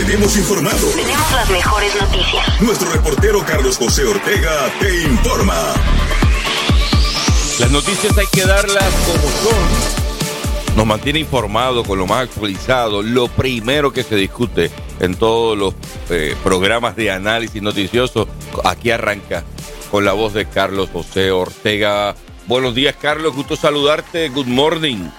mantenemos informado. Tenemos las mejores noticias. Nuestro reportero Carlos José Ortega te informa. Las noticias hay que darlas como son. Nos mantiene informado con lo más actualizado, lo primero que se discute en todos los eh, programas de análisis noticioso. Aquí arranca con la voz de Carlos José Ortega. Buenos días, Carlos. Gusto saludarte. Good morning.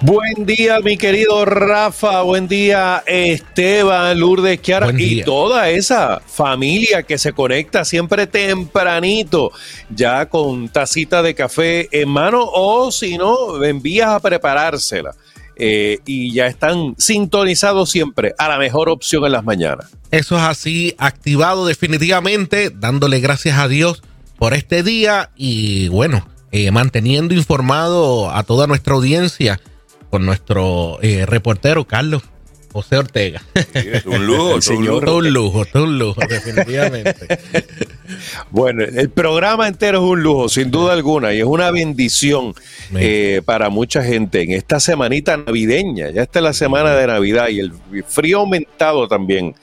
Buen día, mi querido Rafa. Buen día, Esteban, Lourdes, Chiara y toda esa familia que se conecta siempre tempranito, ya con tacita de café en mano o si no, envías a preparársela. Eh, y ya están sintonizados siempre a la mejor opción en las mañanas. Eso es así, activado definitivamente, dándole gracias a Dios por este día y bueno, eh, manteniendo informado a toda nuestra audiencia con nuestro eh, reportero Carlos José Ortega. es un lujo, señor. Todo un lujo, todo un lujo, definitivamente. bueno, el programa entero es un lujo, sin duda alguna, y es una bendición eh, para mucha gente en esta semanita navideña. Ya está la semana de Navidad y el frío aumentado también.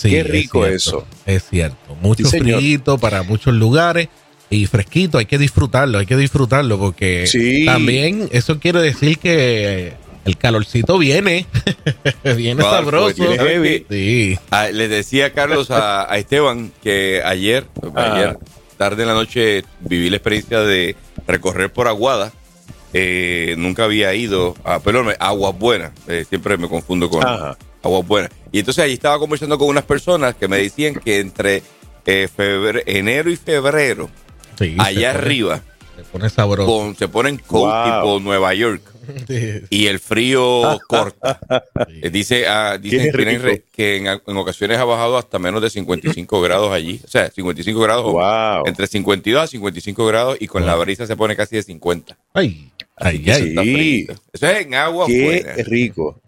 Qué rico eso. Es cierto. Mucho frío para muchos lugares y fresquito, hay que disfrutarlo, hay que disfrutarlo porque también eso quiere decir que el calorcito viene, viene sabroso. Ah, le decía Carlos a, Esteban que ayer, ayer tarde en la noche viví la experiencia de recorrer por Aguada. Eh, nunca había ido a, perdón, Aguas Buenas, eh, siempre me confundo con Aguas Buenas. Y entonces allí estaba conversando con unas personas que me decían que entre eh, enero y febrero allá arriba. Se pone sabroso. se ponen cold tipo Nueva York. Y el frío corta. Eh, dice, ah, dicen que, en, ocasiones ha bajado hasta menos de 55 grados allí. O sea, 55 grados. Entre 52 a 55 grados y con la brisa se pone casi de 50. Ay, ay, ay. Eso es en agua. Qué rico.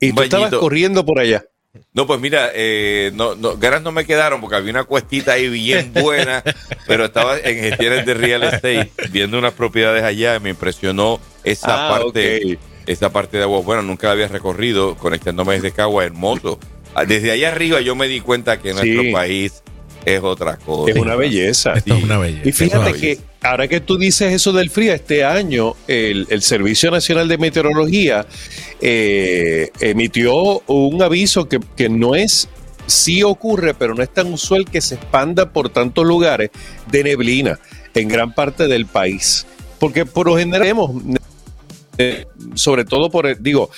Y tú estabas corriendo por allá. No, pues mira, eh, no, no, ganas no me quedaron porque había una cuestita ahí bien buena, pero estaba en gestiones de real estate viendo unas propiedades allá y me impresionó esa ah, parte, esa parte de agua buena. Nunca la había recorrido conectándome desde Cagua, hermoso. Ah, desde allá arriba yo me di cuenta que nuestro país es otra cosa. Es una belleza. es una belleza. Y fíjate que ahora que tú dices eso del frío, este año el, Servicio Nacional de Meteorología eh, emitió un aviso que, que no es sí ocurre, pero no es tan usual que se expanda por tantos lugares de neblina en gran parte del país. Porque por lo general vemos eh, sobre todo por, digo,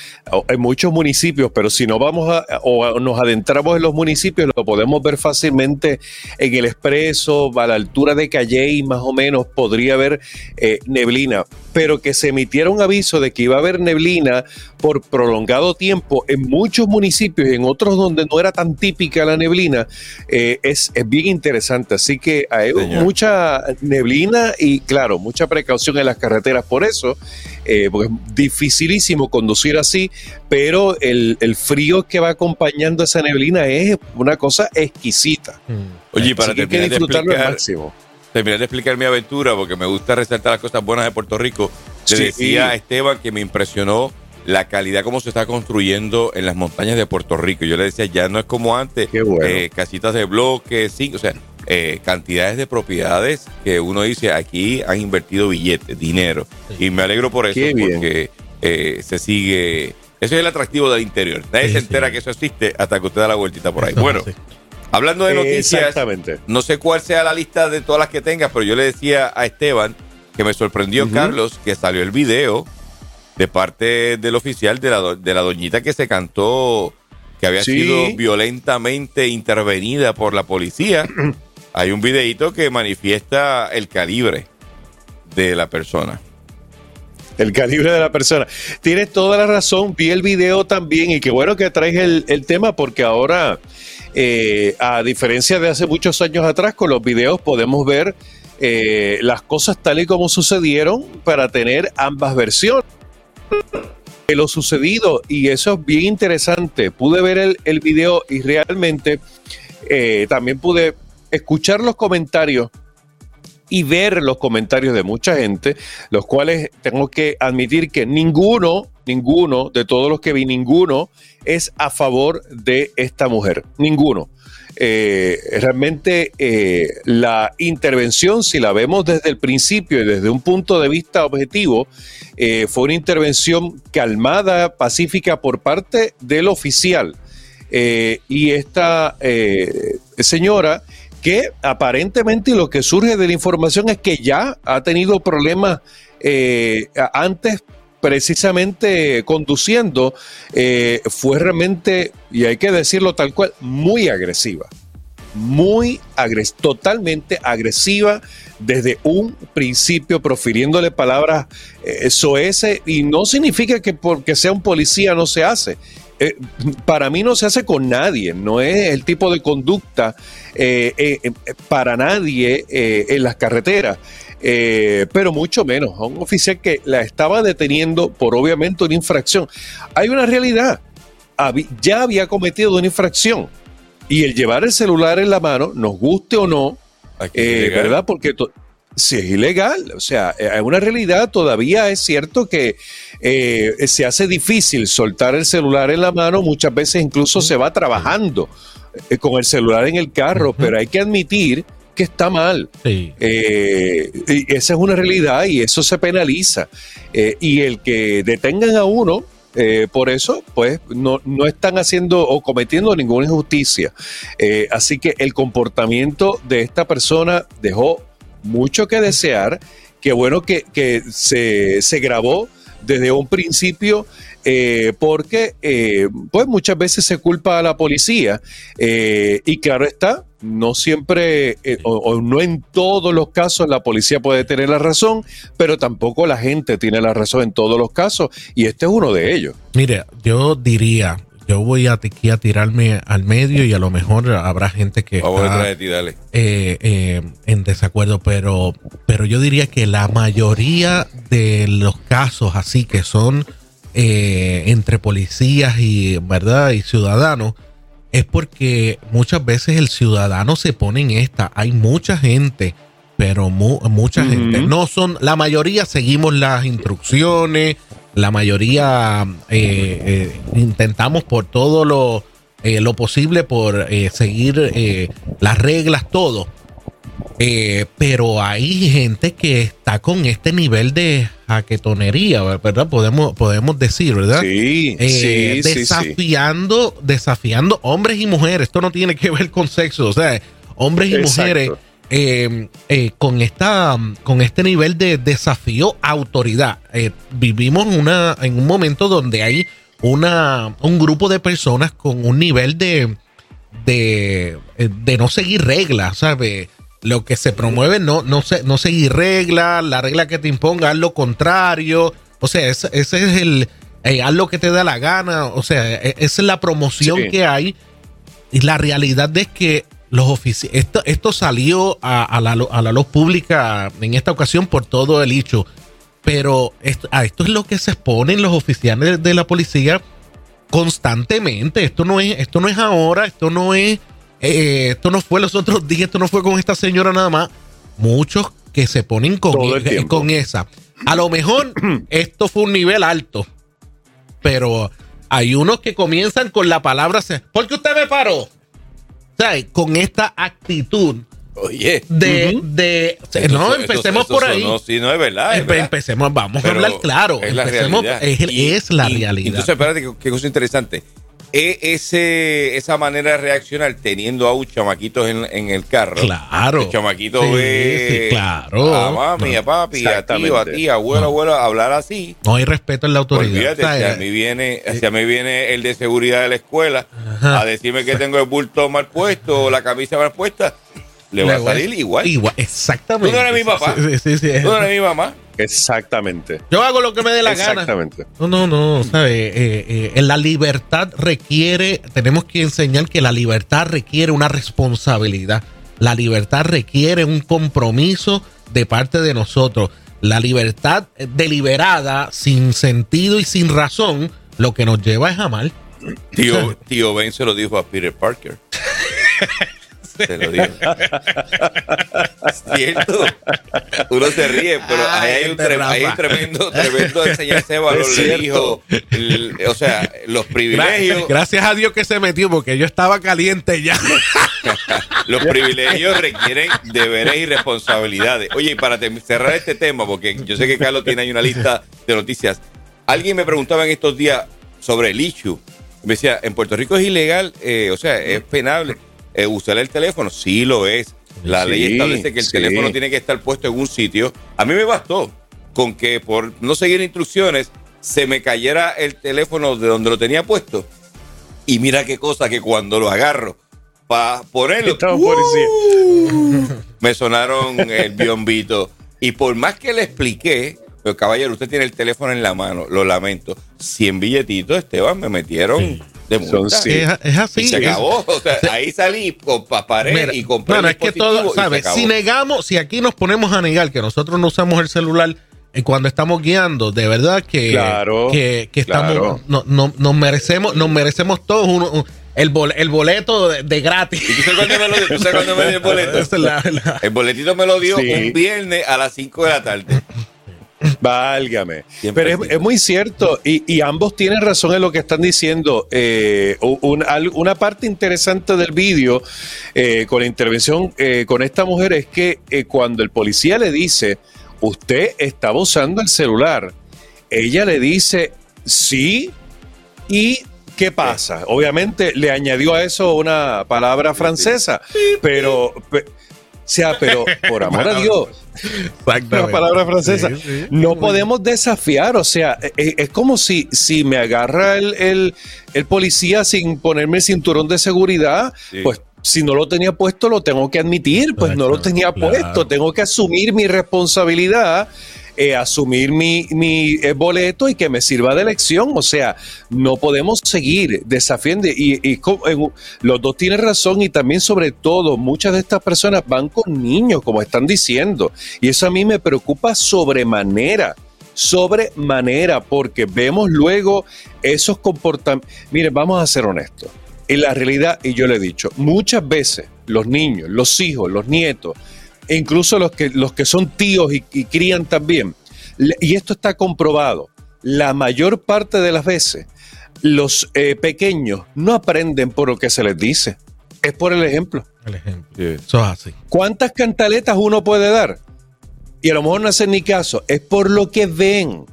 en muchos municipios, pero si no vamos a, o nos adentramos en los municipios, lo podemos ver fácilmente en el expreso, a la altura de Calley, más o menos, podría haber eh, neblina, pero que se emitiera un aviso de que iba a haber neblina por prolongado tiempo en muchos municipios y en otros donde no era tan típica la neblina, eh, es, es, bien interesante. Así que hay mucha neblina y, claro, mucha precaución en las carreteras. Por eso, porque dificilísimo conducir así, pero el, frío que va acompañando esa neblina es una cosa exquisita. Mm. Oye, para terminar de explicar, máximo. terminar de explicar mi aventura, porque me gusta resaltar las cosas buenas de Puerto Rico, le decía a Esteban que me impresionó la calidad como se está construyendo en las montañas de Puerto Rico. Yo le decía, ya no es como antes, eh, casitas de bloques, sí, o sea, eh, cantidades de propiedades que uno dice aquí han invertido billetes, dinero. Y me alegro por eso, porque eh, se sigue. Eso es el atractivo del interior. Nadie se entera que eso existe hasta que usted da la vueltita por ahí. bueno, hablando de noticias, no sé cuál sea la lista de todas las que tengas, pero yo le decía a Esteban que me sorprendió, Carlos, que salió el video de parte del oficial de la, de la doñita que se cantó que había sido violentamente intervenida por la policía. Hay un videito que manifiesta el calibre de la persona. El calibre de la persona. Tienes toda la razón. Vi el video también y qué bueno que traes el, tema porque ahora, eh, a diferencia de hace muchos años atrás, con los videos podemos ver eh, las cosas tal y como sucedieron para tener ambas versiones de lo sucedido y eso es bien interesante. Pude ver el, video y realmente eh, también pude escuchar los comentarios y ver los comentarios de mucha gente, los cuales tengo que admitir que ninguno, ninguno de todos los que vi, ninguno es a favor de esta mujer. Ninguno. Eh, realmente eh, la intervención, si la vemos desde el principio y desde un punto de vista objetivo, eh, fue una intervención calmada, pacífica por parte del oficial. y esta señora que aparentemente lo que surge de la información es que ya ha tenido problemas antes precisamente conduciendo, eh, fue realmente, y hay que decirlo tal cual, muy agresiva. Muy agres totalmente agresiva desde un principio, profiriéndole palabras eh, soeces, y no significa que porque sea un policía no se hace. Eh, para mí no se hace con nadie, no es el tipo de conducta para nadie en las carreteras. Eh, pero mucho menos a un oficial que la estaba deteniendo por obviamente una infracción. Hay una realidad, ya había cometido una infracción y el llevar el celular en la mano, nos guste o no, eh, ¿verdad? Porque si es ilegal, o sea, es eh, una realidad, todavía es cierto que se hace difícil soltar el celular en la mano, muchas veces incluso se va trabajando con el celular en el carro, pero hay que admitir que está mal. Eh, y esa es una realidad y eso se penaliza. Eh, y el que detengan a uno, eh, por eso, pues no, no, están haciendo o cometiendo ninguna injusticia. así que el comportamiento de esta persona dejó mucho que desear. Qué bueno que, que se, se grabó desde un principio eh, porque eh, pues muchas veces se culpa a la policía eh, y claro está, no siempre o, no en todos los casos la policía puede tener la razón, pero tampoco la gente tiene la razón en todos los casos y este es uno de ellos. Mire, yo diría, yo voy a, aquí a tirarme al medio y a lo mejor habrá gente que está en desacuerdo, pero, pero yo diría que la mayoría de los casos así que son eh, entre policías y, ¿verdad? y ciudadanos es porque muchas veces el ciudadano se pone en esta. Hay mucha gente, pero mucha gente. No son, la mayoría seguimos las instrucciones, la mayoría eh, eh, intentamos por todo lo, lo posible por seguir las reglas, todo. pero hay gente que está con este nivel de jaquetonería, ¿verdad? Podemos, podemos decir, ¿verdad? Sí, eh, desafiando, desafiando hombres y mujeres. Esto no tiene que ver con sexo, o sea, hombres y mujeres eh, eh, con esta, con este nivel de desafío autoridad. vivimos una, en un momento donde hay una, un grupo de personas con un nivel de, de, de no seguir reglas, ¿sabes? lo que se promueve no, no, se, no seguir reglas, la regla que te imponga, haz lo contrario. O sea, ese, es el, eh, haz lo que te da la gana. O sea, e, esa es la promoción que hay. Y la realidad es que los oficiales, esto, esto salió a, la, a la luz pública en esta ocasión por todo el hecho. Pero esto, a esto es lo que se exponen los oficiales de la policía constantemente. Esto no es, esto no es ahora, esto no es eh, esto no fue los otros días, esto no fue con esta señora nada más. Muchos que se ponen con, e-, con esa. A lo mejor esto fue un nivel alto, pero hay unos que comienzan con la palabra, porque usted me paró. Con esta actitud. Oye. De, de no, empecemos por ahí. No, sí, no es verdad. Empecemos, vamos a hablar claro. Es la realidad. Es, la realidad. Entonces, espérate, qué cosa interesante ese, esa manera de reaccionar teniendo a un chamaquito en, el carro. Claro. El chamaquito ve claro. a mami, a papi, a tío, a ti, abuelo, abuelo, hablar así. No hay respeto en la autoridad. Olvídate, si a mí viene, si a mí viene el de seguridad de la escuela a decirme que tengo el bulto mal puesto o la camisa mal puesta, le va a salir igual. Igual, exactamente. Tú no eres mi papá. Sí, sí, Tú no eres mi mamá. Exactamente. Yo hago lo que me dé la gana. Exactamente. No, no, no. ¿sabe? Eh, eh, la libertad requiere, tenemos que enseñar que la libertad requiere una responsabilidad. La libertad requiere un compromiso de parte de nosotros. La libertad deliberada, sin sentido y sin razón, lo que nos lleva es a mal. Tío, tío Ben se lo dijo a Peter Parker. Se lo digo. cierto. Uno se ríe, pero ahí hay, un, tremendo, tremendo enseñanza de valor. Le dijo, o sea, los privilegios. Gracias a Dios que se metió, porque yo estaba caliente ya. los privilegios requieren deberes y responsabilidades. Oye, y para cerrar este tema, porque yo sé que Carlos tiene ahí una lista de noticias. Alguien me preguntaba en estos días sobre el issue. Me decía, ¿en Puerto Rico es ilegal? Eh, o sea, ¿es penable eh, usar el teléfono? Sí lo es. La ley establece que el teléfono tiene que estar puesto en un sitio. A mí me bastó con que por no seguir instrucciones se me cayera el teléfono de donde lo tenía puesto. Y mira qué cosa que cuando lo agarro para ponerlo, ¡uh! me sonaron el biombito. Y por más que le expliqué, pero caballero, usted tiene el teléfono en la mano, lo lamento. 100 billetitos, Esteban, me metieron de multa. Es, así. se acabó. O sea, ahí salí, paré y compré Bueno, es que todo, ¿sabes? Si negamos, si aquí nos ponemos a negar que nosotros no usamos el celular eh, cuando estamos guiando, de verdad que, que, estamos, no, no, nos merecemos, nos merecemos todos un, el, el boleto de, gratis. ¿Y tú sabes cuándo me lo dio? ¿Tú sabes cuándo me dio el boleto? El boletito me lo dio un viernes a las 5 de la tarde. Válgame. Pero es, muy cierto y, ambos tienen razón en lo que están diciendo. Eh, una parte interesante del vídeo eh, con la intervención eh, con esta mujer es que cuando el policía le dice, usted estaba usando el celular, ella le dice, sí, y ¿qué pasa? Obviamente le añadió a eso una palabra francesa, pero... O sea, pero por amor a Dios, una palabra francesa, no podemos desafiar, o sea, e, e, es, como si, si me agarra el, policía sin ponerme el cinturón de seguridad, pues si no lo tenía puesto, lo tengo que admitir, pues no lo tenía puesto, tengo que asumir mi responsabilidad eh, asumir mi, mi eh, boleto y que me sirva de elección. O sea, no podemos seguir desafiando. Y, los dos tienen razón y también sobre todo muchas de estas personas van con niños, como están diciendo. Y eso a mí me preocupa sobremanera sobremanera, porque vemos luego esos comportamientos. Miren, vamos a ser honestos. En la realidad, y yo le he dicho, muchas veces los niños, los hijos, los nietos, e incluso los que, los que son tíos y, crían también. Y esto está comprobado. La mayor parte de las veces los eh, pequeños no aprenden por lo que se les dice. Es por el ejemplo. El ejemplo. Eso es así. ¿Cuántas cantaletas uno puede dar? Y a lo mejor no hacen ni caso. Es por lo que ven.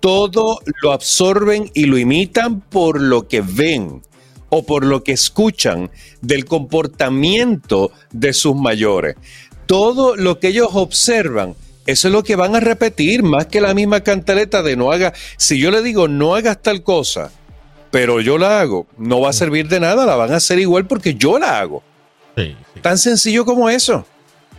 Todo lo absorben y lo imitan por lo que ven o por lo que escuchan del comportamiento de sus mayores todo lo que ellos observan, eso es lo que van a repetir, más que la misma cantaleta de no haga. Si yo le digo no hagas tal cosa, pero yo la hago, no va a servir de nada, la van a hacer igual porque yo la hago. Tan sencillo como eso.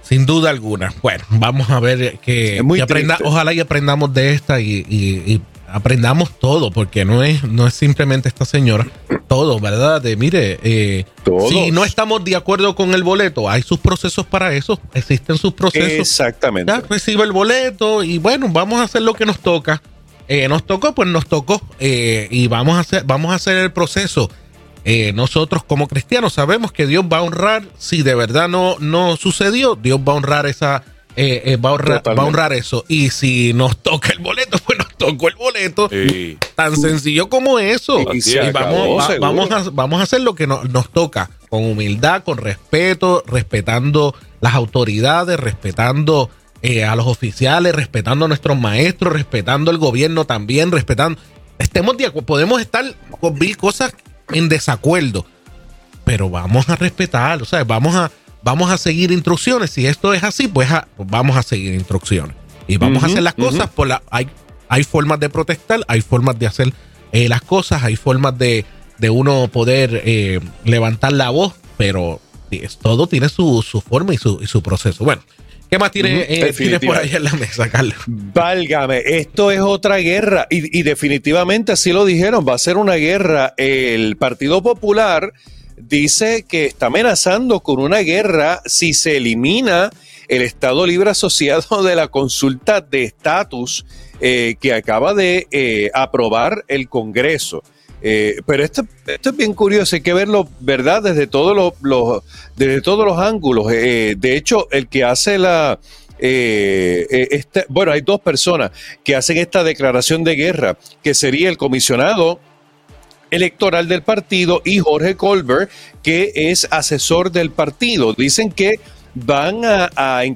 Sin duda alguna. Bueno, vamos a ver que, aprenda, ojalá y aprendamos de esta y aprendamos todo, porque no es, no es simplemente esta señora, todo, ¿verdad? De mire, eh, si no estamos de acuerdo con el boleto, hay sus procesos para eso, existen sus procesos. Exactamente. Ya recibe el boleto y bueno, vamos a hacer lo que nos toca. Eh, nos tocó, pues nos tocó eh, y vamos a hacer, vamos a hacer el proceso. nosotros como cristianos sabemos que Dios va a honrar, si de verdad no, no sucedió, Dios va a honrar esa, va, a honrar, eso. Y si nos toca el boleto, pues tocó el boleto. Tan sencillo como eso. Y, vamos, vamos, a, vamos a hacer lo que nos toca, con humildad, con respeto, respetando las autoridades, respetando eh, a los oficiales, respetando a nuestros maestros, respetando el gobierno también, respetando. Estemos de podemos estar con mil cosas en desacuerdo, pero vamos a respetar, o sea, vamos a, vamos a seguir instrucciones. Si esto es así, pues, vamos a seguir instrucciones. Y vamos a hacer las cosas por la. Hay, hay formas de protestar, hay formas de hacer eh, las cosas, hay formas de, uno poder eh, levantar la voz, pero todo tiene su, forma y su, y su, proceso. Bueno, ¿qué más tiene, eh, por ahí en la mesa, Carlos? Válgame, esto es otra guerra y, y definitivamente así lo dijeron, va a ser una guerra. El Partido Popular dice que está amenazando con una guerra si se elimina el Estado Libre Asociado de la consulta de estatus eh, que acaba de eh, aprobar el Congreso. Eh, pero esto, esto es bien curioso, hay que verlo, ¿verdad? Desde todos los, desde todos los ángulos. De hecho, el que hace la... este, bueno, hay dos personas que hacen esta declaración de guerra, que sería el comisionado electoral del partido y Jorge Colbert, que es asesor del partido. Dicen que van a,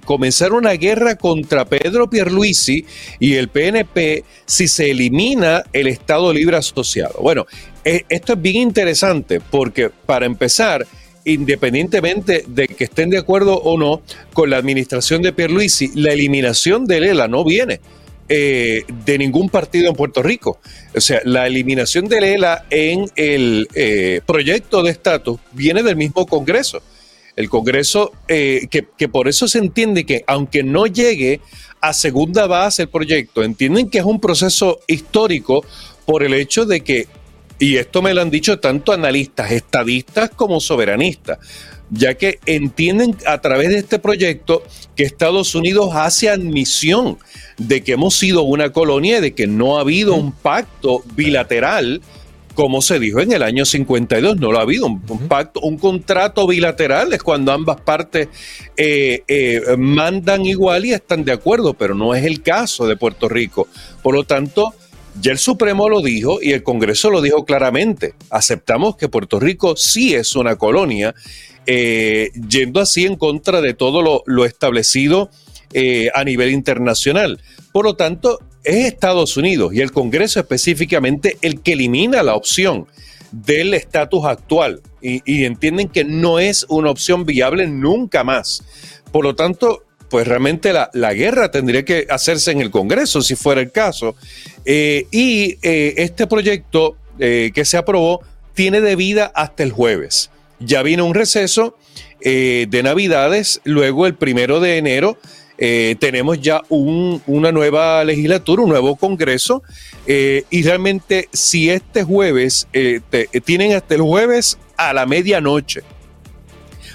comenzar una guerra contra Pedro Pierluisi y el PNP si se elimina el Estado Libre Asociado. Bueno, e, esto es bien interesante porque para empezar, independientemente de que estén de acuerdo o no con la administración de Pierluisi, la eliminación de Lela no viene. Eh, de ningún partido en Puerto Rico. O sea, la eliminación de Lela en el eh, proyecto de estatus viene del mismo Congreso. El Congreso, eh, que, por eso se entiende que aunque no llegue a segunda base el proyecto, entienden que es un proceso histórico por el hecho de que, y esto me lo han dicho tanto analistas, estadistas como soberanistas, ya que entienden a través de este proyecto que Estados Unidos hace admisión de que hemos sido una colonia y de que no ha habido un pacto bilateral como se dijo en el año 52, no lo ha habido. Un, pacto, un contrato bilateral es cuando ambas partes eh, eh, mandan igual y están de acuerdo, pero no es el caso de Puerto Rico. Por lo tanto, ya el Supremo lo dijo y el Congreso lo dijo claramente. Aceptamos que Puerto Rico sí es una colonia, eh, yendo así en contra de todo lo, establecido a nivel internacional. Por lo tanto, es Estados Unidos y el Congreso específicamente el que elimina la opción del estatus actual y, entienden que no es una opción viable nunca más. Por lo tanto, pues realmente la, guerra tendría que hacerse en el Congreso si fuera el caso. Eh, y eh, este proyecto eh, que se aprobó tiene de vida hasta el jueves. Ya viene un receso de Navidades, luego el primero de enero eh, tenemos ya una nueva legislatura, un nuevo Congreso, eh, y realmente si este jueves, eh, tienen hasta el jueves a la medianoche.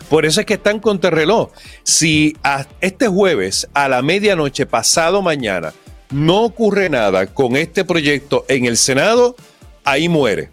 Por eso es que están contra reloj. Si este jueves a la medianoche, pasado mañana, no ocurre nada con este proyecto en el Senado, ahí muere.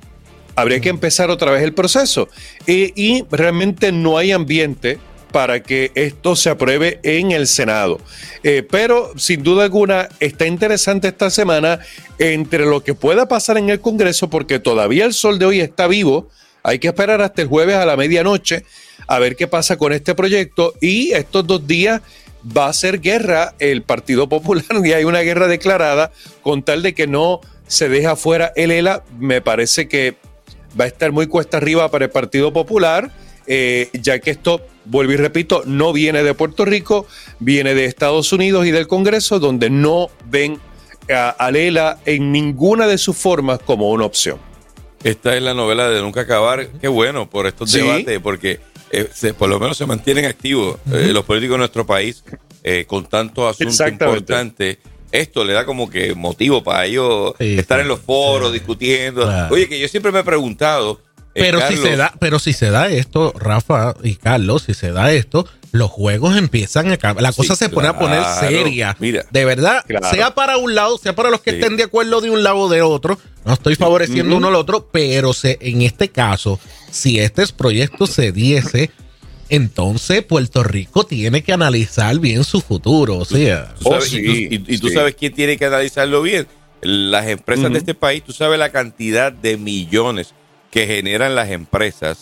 Habría que empezar otra vez el proceso. y realmente no hay ambiente para que esto se apruebe en el Senado. Eh, pero sin duda alguna está interesante esta semana entre lo que pueda pasar en el Congreso, porque todavía el sol de hoy está vivo. Hay que esperar hasta el jueves a la medianoche a ver qué pasa con este proyecto y estos dos días va a ser guerra el Partido Popular y hay una guerra declarada con tal de que no se deja fuera el ELA. Me parece que va a estar muy cuesta arriba para el Partido Popular, eh, ya que esto vuelvo y repito, no viene de Puerto Rico, viene de Estados Unidos y del Congreso, donde no ven a, Lela en ninguna de sus formas como una opción. Esta es la novela de Nunca Acabar. Qué bueno por estos debates, porque eh, por lo menos se mantienen activos eh, los políticos de nuestro país eh, con tantos asuntos importantes. Esto le da como que motivo para ellos estar en los foros discutiendo. Oye, que yo siempre me he preguntado eh, pero si se da, pero si se da esto, Rafa y Carlos, si se da esto, los juegos empiezan a cambiar. La cosa se pone a poner seria. Mira, de verdad, sea para un lado, sea para los que estén de acuerdo de un lado o de otro. No estoy favoreciendo uno al otro, pero se, en este caso, si este proyecto se diese, entonces Puerto Rico tiene que analizar bien su futuro. O sea, oh, y, tú, sabes quién tiene que analizarlo bien. Las empresas de este país, tú sabes la cantidad de millones que generan las empresas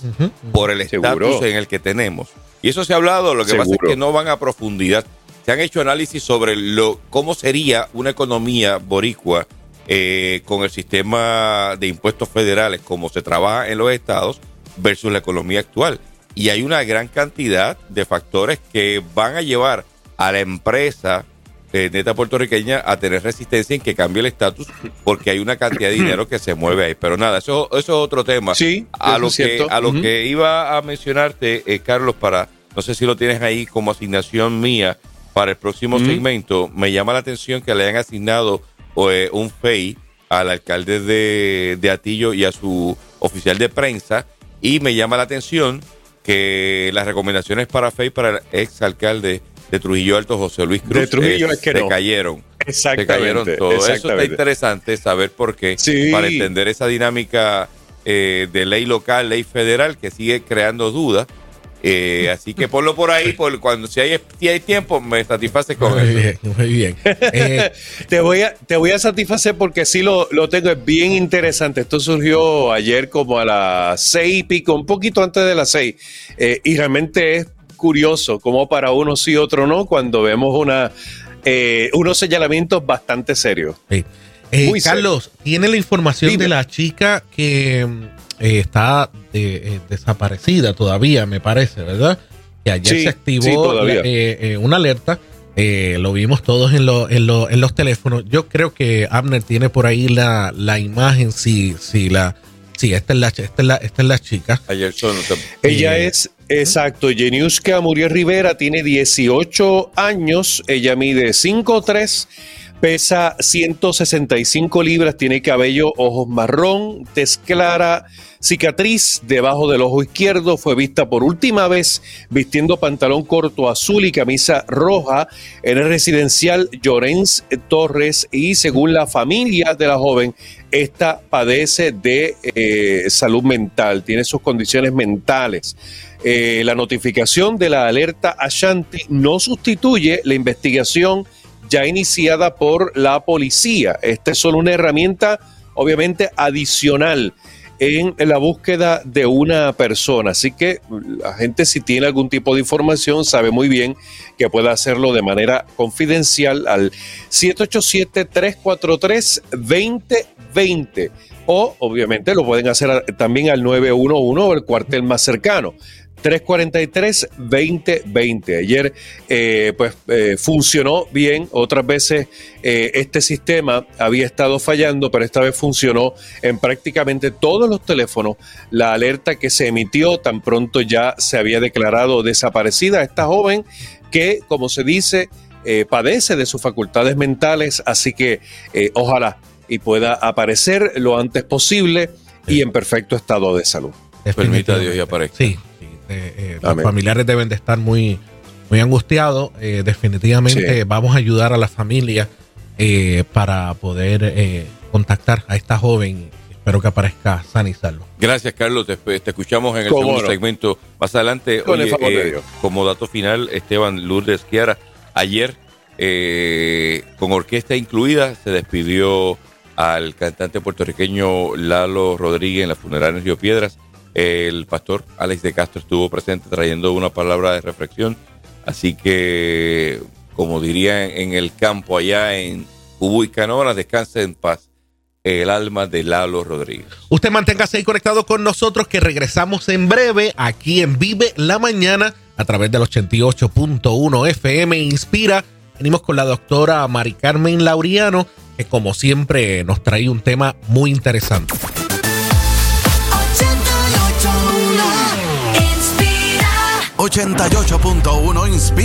por el estatus en el que tenemos. Y eso se ha hablado, lo que pasa es que no van a profundidad. Se han hecho análisis sobre lo, cómo sería una economía boricua eh, con el sistema de impuestos federales, como se trabaja en los estados, versus la economía actual. Y hay una gran cantidad de factores que van a llevar a la empresa eh, neta puertorriqueña a tener resistencia en que cambie el estatus porque hay una cantidad de dinero que se mueve ahí. Pero nada, eso, eso es otro tema. Sí, a lo, que, a lo que iba a mencionarte, eh, Carlos, para, no sé si lo tienes ahí como asignación mía para el próximo segmento, me llama la atención que le hayan asignado eh, un FEI al alcalde de, de Atillo y a su oficial de prensa y me llama la atención que las recomendaciones para FEI para el ex alcalde de Trujillo Alto, José Luis Cruz, de Trujillo es que se cayeron. Exactamente. Se cayeron todo. Eso está interesante saber por qué, para entender esa dinámica de ley local, ley federal, que sigue creando dudas. Eh, así que ponlo por ahí, por cuando si hay, si hay tiempo, me satisface con muy eso. Bien, muy bien. Eh, te, voy a, te voy a satisfacer porque sí lo, lo, tengo, es bien interesante. Esto surgió ayer como a las seis y pico, un poquito antes de las seis. Eh, y realmente es curioso como para uno sí, otro no, cuando vemos una, unos señalamientos bastante serios. Carlos, ¿tiene la información de la chica que eh, está eh, desaparecida todavía, me parece, ¿verdad? Que ayer se activó eh, una alerta. lo vimos todos en, en, en, los teléfonos. Yo creo que Abner tiene por ahí la, la imagen, si, si la... Sí, esta es la, esta es la, esta es la chica. Ayer son, Ella es, exacto, Jeniuska Muriel Rivera, tiene 18 años, ella mide 5'3", Pesa 165 libras, tiene cabello, ojos marrón, tez clara, cicatriz debajo del ojo izquierdo. Fue vista por última vez vistiendo pantalón corto azul y camisa roja en el residencial Llorens Torres. Y según la familia de la joven, esta padece de eh, salud mental, tiene sus condiciones mentales. Eh, la notificación de la alerta Ashanti no sustituye la investigación ya iniciada por la policía. Esta es solo una herramienta, obviamente, adicional en la búsqueda de una persona. Así que la gente si tiene algún tipo de información sabe muy bien que puede hacerlo de manera confidencial al 787-343-2020 o obviamente lo pueden hacer también al 911 o el cuartel más cercano. 343-2020. Ayer eh, pues eh, funcionó bien, otras veces eh, este sistema había estado fallando, pero esta vez funcionó en prácticamente todos los teléfonos. La alerta que se emitió tan pronto ya se había declarado desaparecida esta joven que, como se dice, padece de sus facultades mentales, así que ojalá y pueda aparecer lo antes posible y en perfecto estado de salud. Permita Dios y aparezca. Sí, eh, eh, los familiares deben de estar muy, muy angustiados. Eh, definitivamente vamos a ayudar a la familia para poder contactar a esta joven. Espero que aparezca sana y salvo. Gracias, Carlos. Te, escuchamos en el segundo segmento más adelante. como dato final, Esteban Lourdes Kiara, ayer con orquesta incluida se despidió al cantante puertorriqueño Lalo Rodríguez en la funeraria en Río Piedras el pastor Alex de Castro estuvo presente trayendo una palabra de reflexión. Así que, como diría en el campo allá en Ubu Canora, descanse en paz el alma de Lalo Rodríguez. Usted manténgase ahí conectado con nosotros que regresamos en breve aquí en Vive la Mañana a través del 88.1 FM Inspira. Venimos con la doctora Mari Carmen Lauriano que como siempre nos trae un tema muy interesante. 88.1 Inspira.